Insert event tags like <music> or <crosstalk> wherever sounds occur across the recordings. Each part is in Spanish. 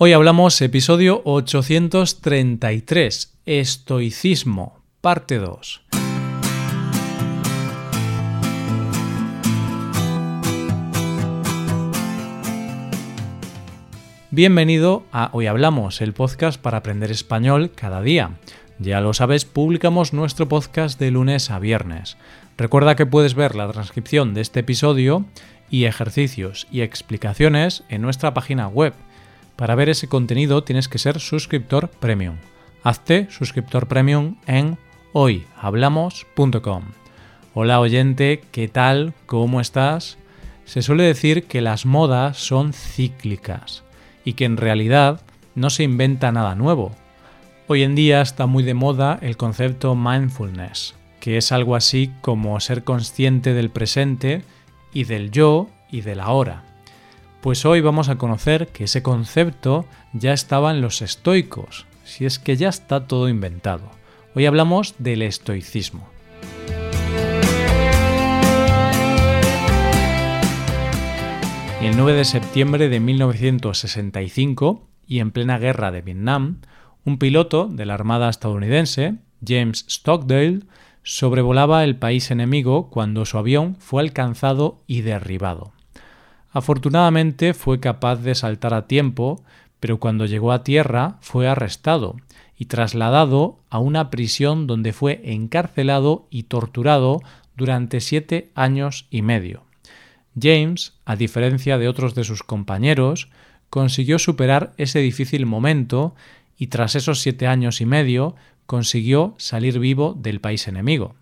Hoy hablamos episodio 833, Estoicismo, parte 2. Bienvenido a Hoy Hablamos, el podcast para aprender español cada día. Ya lo sabes, publicamos nuestro podcast de lunes a viernes. Recuerda que puedes ver la transcripción de este episodio y ejercicios y explicaciones en nuestra página web para ver ese contenido tienes que ser suscriptor premium. Hazte suscriptor premium en hoyhablamos.com. Hola oyente, ¿qué tal? ¿Cómo estás? Se suele decir que las modas son cíclicas y que en realidad no se inventa nada nuevo. Hoy en día está muy de moda el concepto mindfulness, que es algo así como ser consciente del presente y del yo y del ahora. Pues hoy vamos a conocer que ese concepto ya estaba en los estoicos, si es que ya está todo inventado. Hoy hablamos del estoicismo. El 9 de septiembre de 1965, y en plena guerra de Vietnam, un piloto de la Armada estadounidense, James Stockdale, sobrevolaba el país enemigo cuando su avión fue alcanzado y derribado. Afortunadamente fue capaz de saltar a tiempo, pero cuando llegó a tierra fue arrestado y trasladado a una prisión donde fue encarcelado y torturado durante siete años y medio. James, a diferencia de otros de sus compañeros, consiguió superar ese difícil momento y tras esos siete años y medio consiguió salir vivo del país enemigo.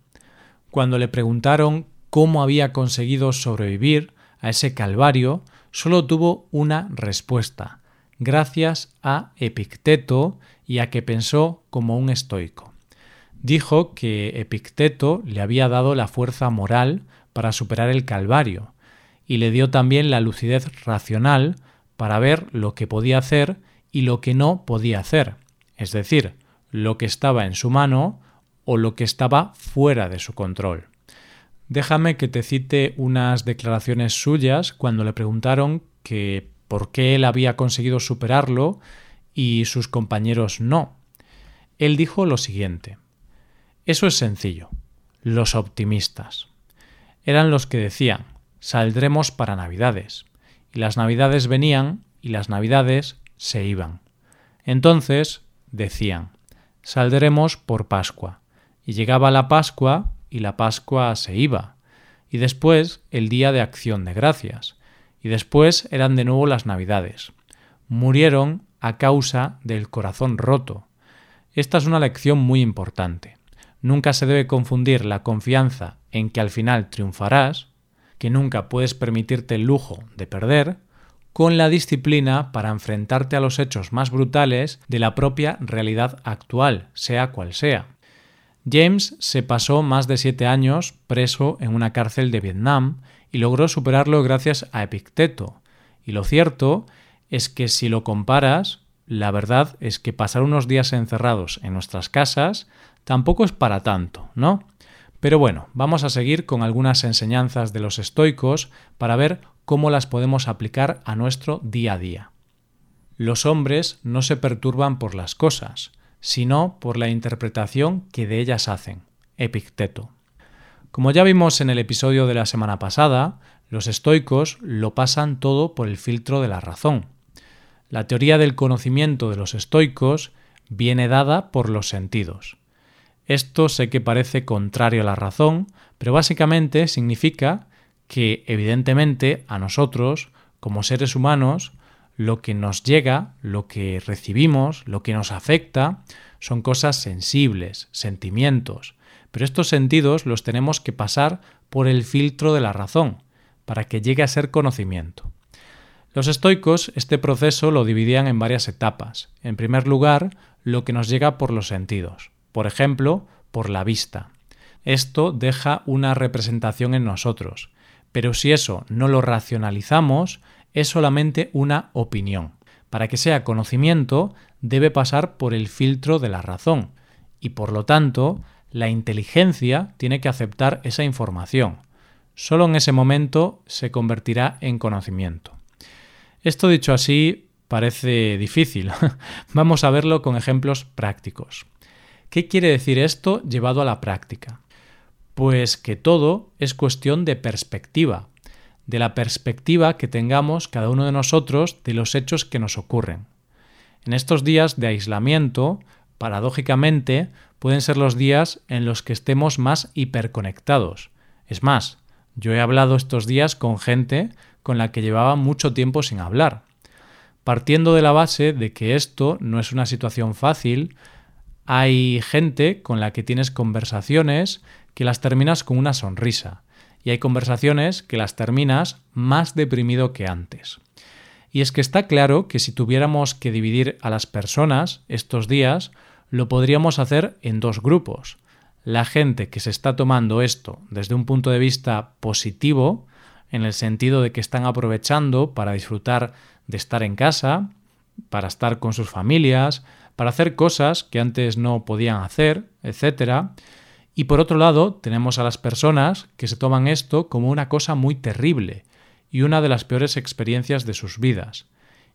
Cuando le preguntaron cómo había conseguido sobrevivir, a ese calvario, solo tuvo una respuesta, gracias a Epicteto y a que pensó como un estoico. Dijo que Epicteto le había dado la fuerza moral para superar el calvario, y le dio también la lucidez racional para ver lo que podía hacer y lo que no podía hacer, es decir, lo que estaba en su mano o lo que estaba fuera de su control. Déjame que te cite unas declaraciones suyas cuando le preguntaron que por qué él había conseguido superarlo y sus compañeros no. Él dijo lo siguiente. Eso es sencillo. Los optimistas. Eran los que decían, saldremos para Navidades. Y las Navidades venían y las Navidades se iban. Entonces decían, saldremos por Pascua. Y llegaba la Pascua y la Pascua se iba, y después el Día de Acción de Gracias, y después eran de nuevo las Navidades. Murieron a causa del corazón roto. Esta es una lección muy importante. Nunca se debe confundir la confianza en que al final triunfarás, que nunca puedes permitirte el lujo de perder, con la disciplina para enfrentarte a los hechos más brutales de la propia realidad actual, sea cual sea. James se pasó más de siete años preso en una cárcel de Vietnam y logró superarlo gracias a Epicteto. Y lo cierto es que si lo comparas, la verdad es que pasar unos días encerrados en nuestras casas tampoco es para tanto, ¿no? Pero bueno, vamos a seguir con algunas enseñanzas de los estoicos para ver cómo las podemos aplicar a nuestro día a día. Los hombres no se perturban por las cosas, sino por la interpretación que de ellas hacen. Epicteto. Como ya vimos en el episodio de la semana pasada, los estoicos lo pasan todo por el filtro de la razón. La teoría del conocimiento de los estoicos viene dada por los sentidos. Esto sé que parece contrario a la razón, pero básicamente significa que, evidentemente, a nosotros, como seres humanos, lo que nos llega, lo que recibimos, lo que nos afecta, son cosas sensibles, sentimientos, pero estos sentidos los tenemos que pasar por el filtro de la razón, para que llegue a ser conocimiento. Los estoicos este proceso lo dividían en varias etapas. En primer lugar, lo que nos llega por los sentidos, por ejemplo, por la vista. Esto deja una representación en nosotros, pero si eso no lo racionalizamos, es solamente una opinión. Para que sea conocimiento, debe pasar por el filtro de la razón, y por lo tanto, la inteligencia tiene que aceptar esa información. Solo en ese momento se convertirá en conocimiento. Esto dicho así, parece difícil. <laughs> Vamos a verlo con ejemplos prácticos. ¿Qué quiere decir esto llevado a la práctica? Pues que todo es cuestión de perspectiva, de la perspectiva que tengamos cada uno de nosotros de los hechos que nos ocurren. En estos días de aislamiento, paradójicamente, pueden ser los días en los que estemos más hiperconectados. Es más, yo he hablado estos días con gente con la que llevaba mucho tiempo sin hablar. Partiendo de la base de que esto no es una situación fácil, hay gente con la que tienes conversaciones que las terminas con una sonrisa y hay conversaciones que las terminas más deprimido que antes. Y es que está claro que si tuviéramos que dividir a las personas estos días, lo podríamos hacer en dos grupos. La gente que se está tomando esto desde un punto de vista positivo, en el sentido de que están aprovechando para disfrutar de estar en casa, para estar con sus familias, para hacer cosas que antes no podían hacer, etc. Y por otro lado, tenemos a las personas que se toman esto como una cosa muy terrible y una de las peores experiencias de sus vidas.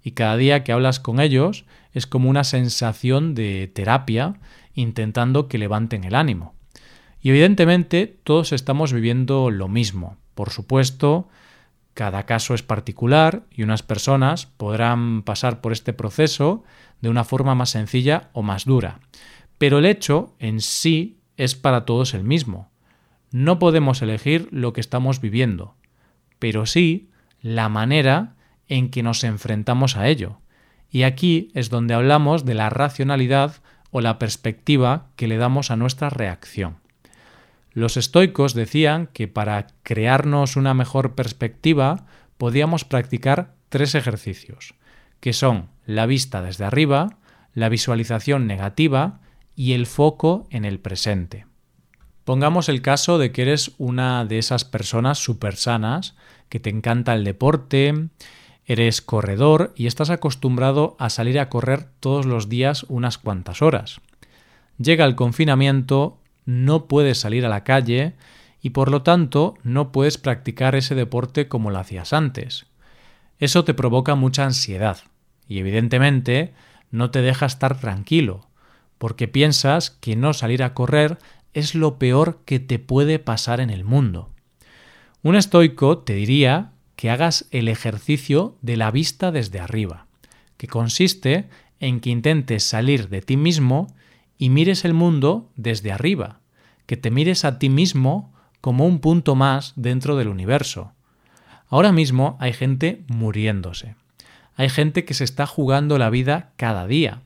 Y cada día que hablas con ellos es como una sensación de terapia intentando que levanten el ánimo. Y evidentemente todos estamos viviendo lo mismo. Por supuesto, cada caso es particular y unas personas podrán pasar por este proceso de una forma más sencilla o más dura. Pero el hecho en sí es para todos el mismo. No podemos elegir lo que estamos viviendo, pero sí la manera en que nos enfrentamos a ello. Y aquí es donde hablamos de la racionalidad o la perspectiva que le damos a nuestra reacción. Los estoicos decían que para crearnos una mejor perspectiva podíamos practicar tres ejercicios, que son la vista desde arriba, la visualización negativa y el foco en el presente. Pongamos el caso de que eres una de esas personas súper sanas, que te encanta el deporte, eres corredor y estás acostumbrado a salir a correr todos los días unas cuantas horas. Llega el confinamiento, no puedes salir a la calle y por lo tanto no puedes practicar ese deporte como lo hacías antes. Eso te provoca mucha ansiedad y evidentemente no te deja estar tranquilo, porque piensas que no salir a correr es lo peor que te puede pasar en el mundo. Un estoico te diría que hagas el ejercicio de la vista desde arriba, que consiste en que intentes salir de ti mismo y mires el mundo desde arriba, que te mires a ti mismo como un punto más dentro del universo. Ahora mismo hay gente muriéndose. Hay gente que se está jugando la vida cada día.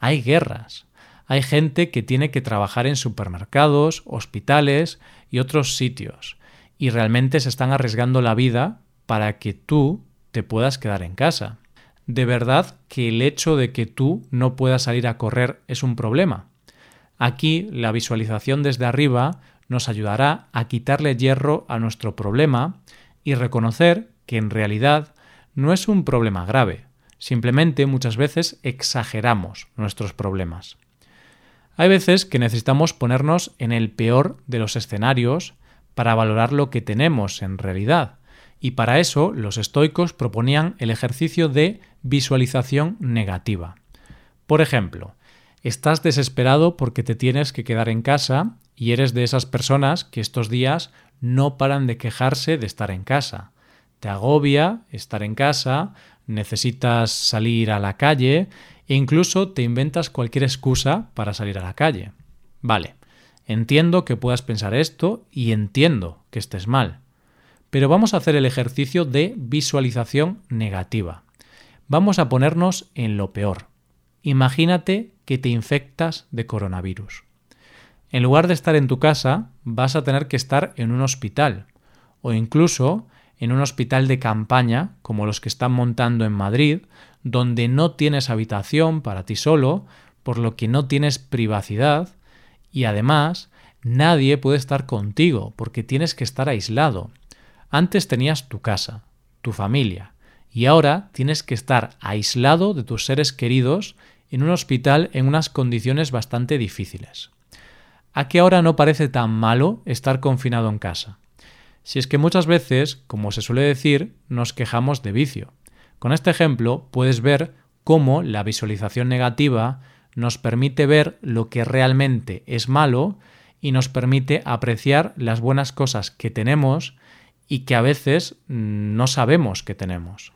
Hay guerras. Hay gente que tiene que trabajar en supermercados, hospitales y otros sitios. Y realmente se están arriesgando la vida para que tú te puedas quedar en casa. ¿De verdad que el hecho de que tú no puedas salir a correr es un problema? Aquí la visualización desde arriba nos ayudará a quitarle hierro a nuestro problema y reconocer que en realidad no es un problema grave, simplemente muchas veces exageramos nuestros problemas. Hay veces que necesitamos ponernos en el peor de los escenarios para valorar lo que tenemos en realidad, y para eso los estoicos proponían el ejercicio de visualización negativa. Por ejemplo, estás desesperado porque te tienes que quedar en casa y eres de esas personas que estos días no paran de quejarse de estar en casa te agobia estar en casa, necesitas salir a la calle incluso te inventas cualquier excusa para salir a la calle. Vale, entiendo que puedas pensar esto y entiendo que estés mal. Pero vamos a hacer el ejercicio de visualización negativa. Vamos a ponernos en lo peor. Imagínate que te infectas de coronavirus. En lugar de estar en tu casa, vas a tener que estar en un hospital o incluso en un hospital de campaña, como los que están montando en Madrid, donde no tienes habitación para ti solo, por lo que no tienes privacidad y además nadie puede estar contigo porque tienes que estar aislado. Antes tenías tu casa, tu familia, y ahora tienes que estar aislado de tus seres queridos en un hospital en unas condiciones bastante difíciles. ¿A qué ahora no parece tan malo estar confinado en casa? Si es que muchas veces, como se suele decir, nos quejamos de vicio. Con este ejemplo puedes ver cómo la visualización negativa nos permite ver lo que realmente es malo y nos permite apreciar las buenas cosas que tenemos y que a veces mm, no sabemos que tenemos.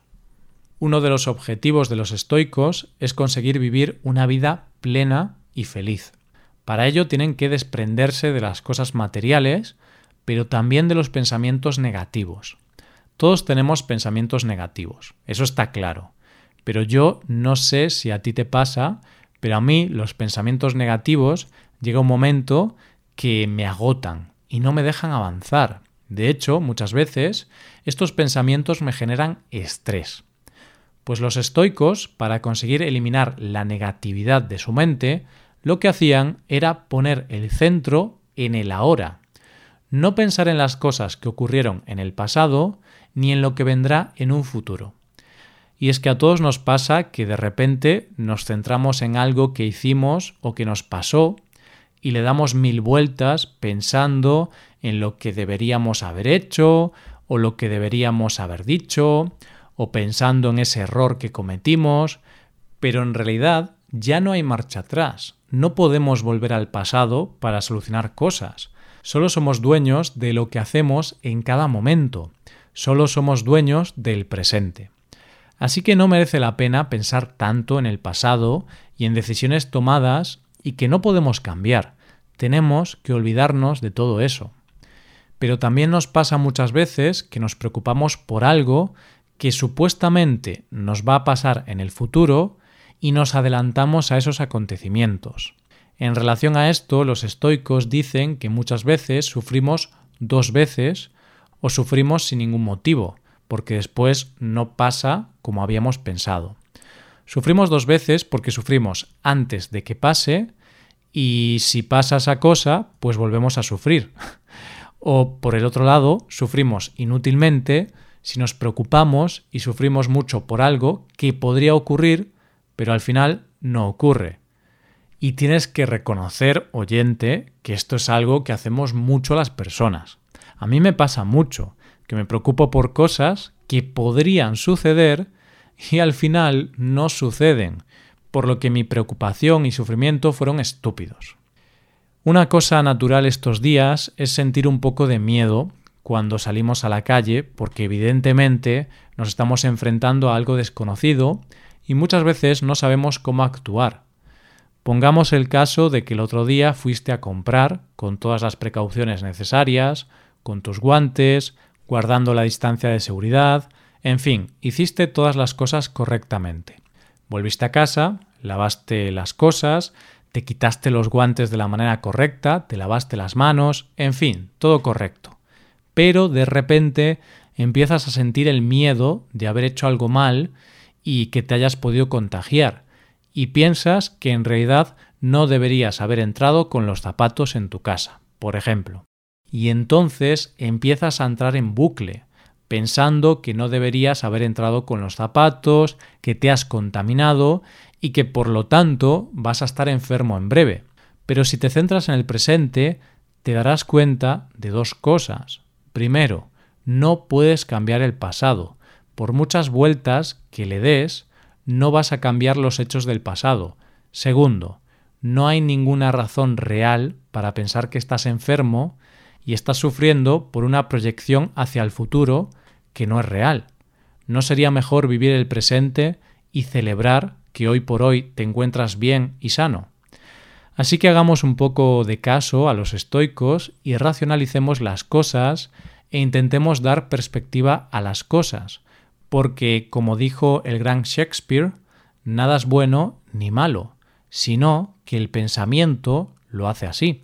Uno de los objetivos de los estoicos es conseguir vivir una vida plena y feliz. Para ello tienen que desprenderse de las cosas materiales, pero también de los pensamientos negativos. Todos tenemos pensamientos negativos, eso está claro. Pero yo no sé si a ti te pasa, pero a mí los pensamientos negativos llega un momento que me agotan y no me dejan avanzar. De hecho, muchas veces estos pensamientos me generan estrés. Pues los estoicos, para conseguir eliminar la negatividad de su mente, lo que hacían era poner el centro en el ahora. No pensar en las cosas que ocurrieron en el pasado ni en lo que vendrá en un futuro. Y es que a todos nos pasa que de repente nos centramos en algo que hicimos o que nos pasó y le damos mil vueltas pensando en lo que deberíamos haber hecho o lo que deberíamos haber dicho o pensando en ese error que cometimos, pero en realidad ya no hay marcha atrás. No podemos volver al pasado para solucionar cosas. Solo somos dueños de lo que hacemos en cada momento. Solo somos dueños del presente. Así que no merece la pena pensar tanto en el pasado y en decisiones tomadas y que no podemos cambiar. Tenemos que olvidarnos de todo eso. Pero también nos pasa muchas veces que nos preocupamos por algo que supuestamente nos va a pasar en el futuro y nos adelantamos a esos acontecimientos. En relación a esto, los estoicos dicen que muchas veces sufrimos dos veces o sufrimos sin ningún motivo, porque después no pasa como habíamos pensado. Sufrimos dos veces porque sufrimos antes de que pase y si pasa esa cosa, pues volvemos a sufrir. <laughs> o por el otro lado, sufrimos inútilmente si nos preocupamos y sufrimos mucho por algo que podría ocurrir, pero al final no ocurre. Y tienes que reconocer, oyente, que esto es algo que hacemos mucho las personas. A mí me pasa mucho, que me preocupo por cosas que podrían suceder y al final no suceden, por lo que mi preocupación y sufrimiento fueron estúpidos. Una cosa natural estos días es sentir un poco de miedo cuando salimos a la calle, porque evidentemente nos estamos enfrentando a algo desconocido y muchas veces no sabemos cómo actuar. Pongamos el caso de que el otro día fuiste a comprar con todas las precauciones necesarias, con tus guantes, guardando la distancia de seguridad, en fin, hiciste todas las cosas correctamente. Volviste a casa, lavaste las cosas, te quitaste los guantes de la manera correcta, te lavaste las manos, en fin, todo correcto. Pero de repente empiezas a sentir el miedo de haber hecho algo mal y que te hayas podido contagiar, y piensas que en realidad no deberías haber entrado con los zapatos en tu casa, por ejemplo. Y entonces empiezas a entrar en bucle, pensando que no deberías haber entrado con los zapatos, que te has contaminado y que por lo tanto vas a estar enfermo en breve. Pero si te centras en el presente, te darás cuenta de dos cosas. Primero, no puedes cambiar el pasado. Por muchas vueltas que le des, no vas a cambiar los hechos del pasado. Segundo, no hay ninguna razón real para pensar que estás enfermo y estás sufriendo por una proyección hacia el futuro que no es real. ¿No sería mejor vivir el presente y celebrar que hoy por hoy te encuentras bien y sano? Así que hagamos un poco de caso a los estoicos y racionalicemos las cosas e intentemos dar perspectiva a las cosas, porque, como dijo el gran Shakespeare, nada es bueno ni malo, sino que el pensamiento lo hace así.